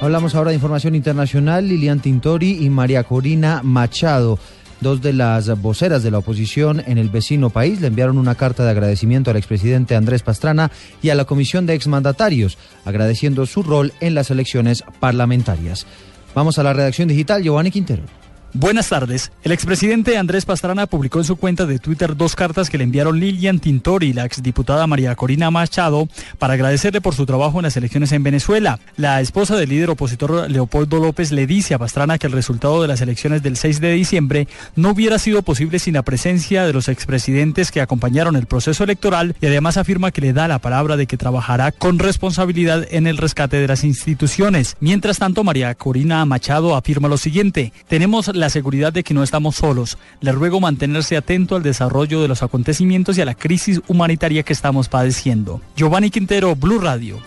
Hablamos ahora de información internacional. Lilian Tintori y María Corina Machado, dos de las voceras de la oposición en el vecino país, le enviaron una carta de agradecimiento al expresidente Andrés Pastrana y a la Comisión de Exmandatarios, agradeciendo su rol en las elecciones parlamentarias. Vamos a la redacción digital, Giovanni Quintero. Buenas tardes. El expresidente Andrés Pastrana publicó en su cuenta de Twitter dos cartas que le enviaron Lilian Tintori y la exdiputada María Corina Machado para agradecerle por su trabajo en las elecciones en Venezuela. La esposa del líder opositor Leopoldo López le dice a Pastrana que el resultado de las elecciones del 6 de diciembre no hubiera sido posible sin la presencia de los expresidentes que acompañaron el proceso electoral y además afirma que le da la palabra de que trabajará con responsabilidad en el rescate de las instituciones. Mientras tanto, María Corina Machado afirma lo siguiente: tenemos la la seguridad de que no estamos solos. Le ruego mantenerse atento al desarrollo de los acontecimientos y a la crisis humanitaria que estamos padeciendo. Giovanni Quintero, Blue Radio.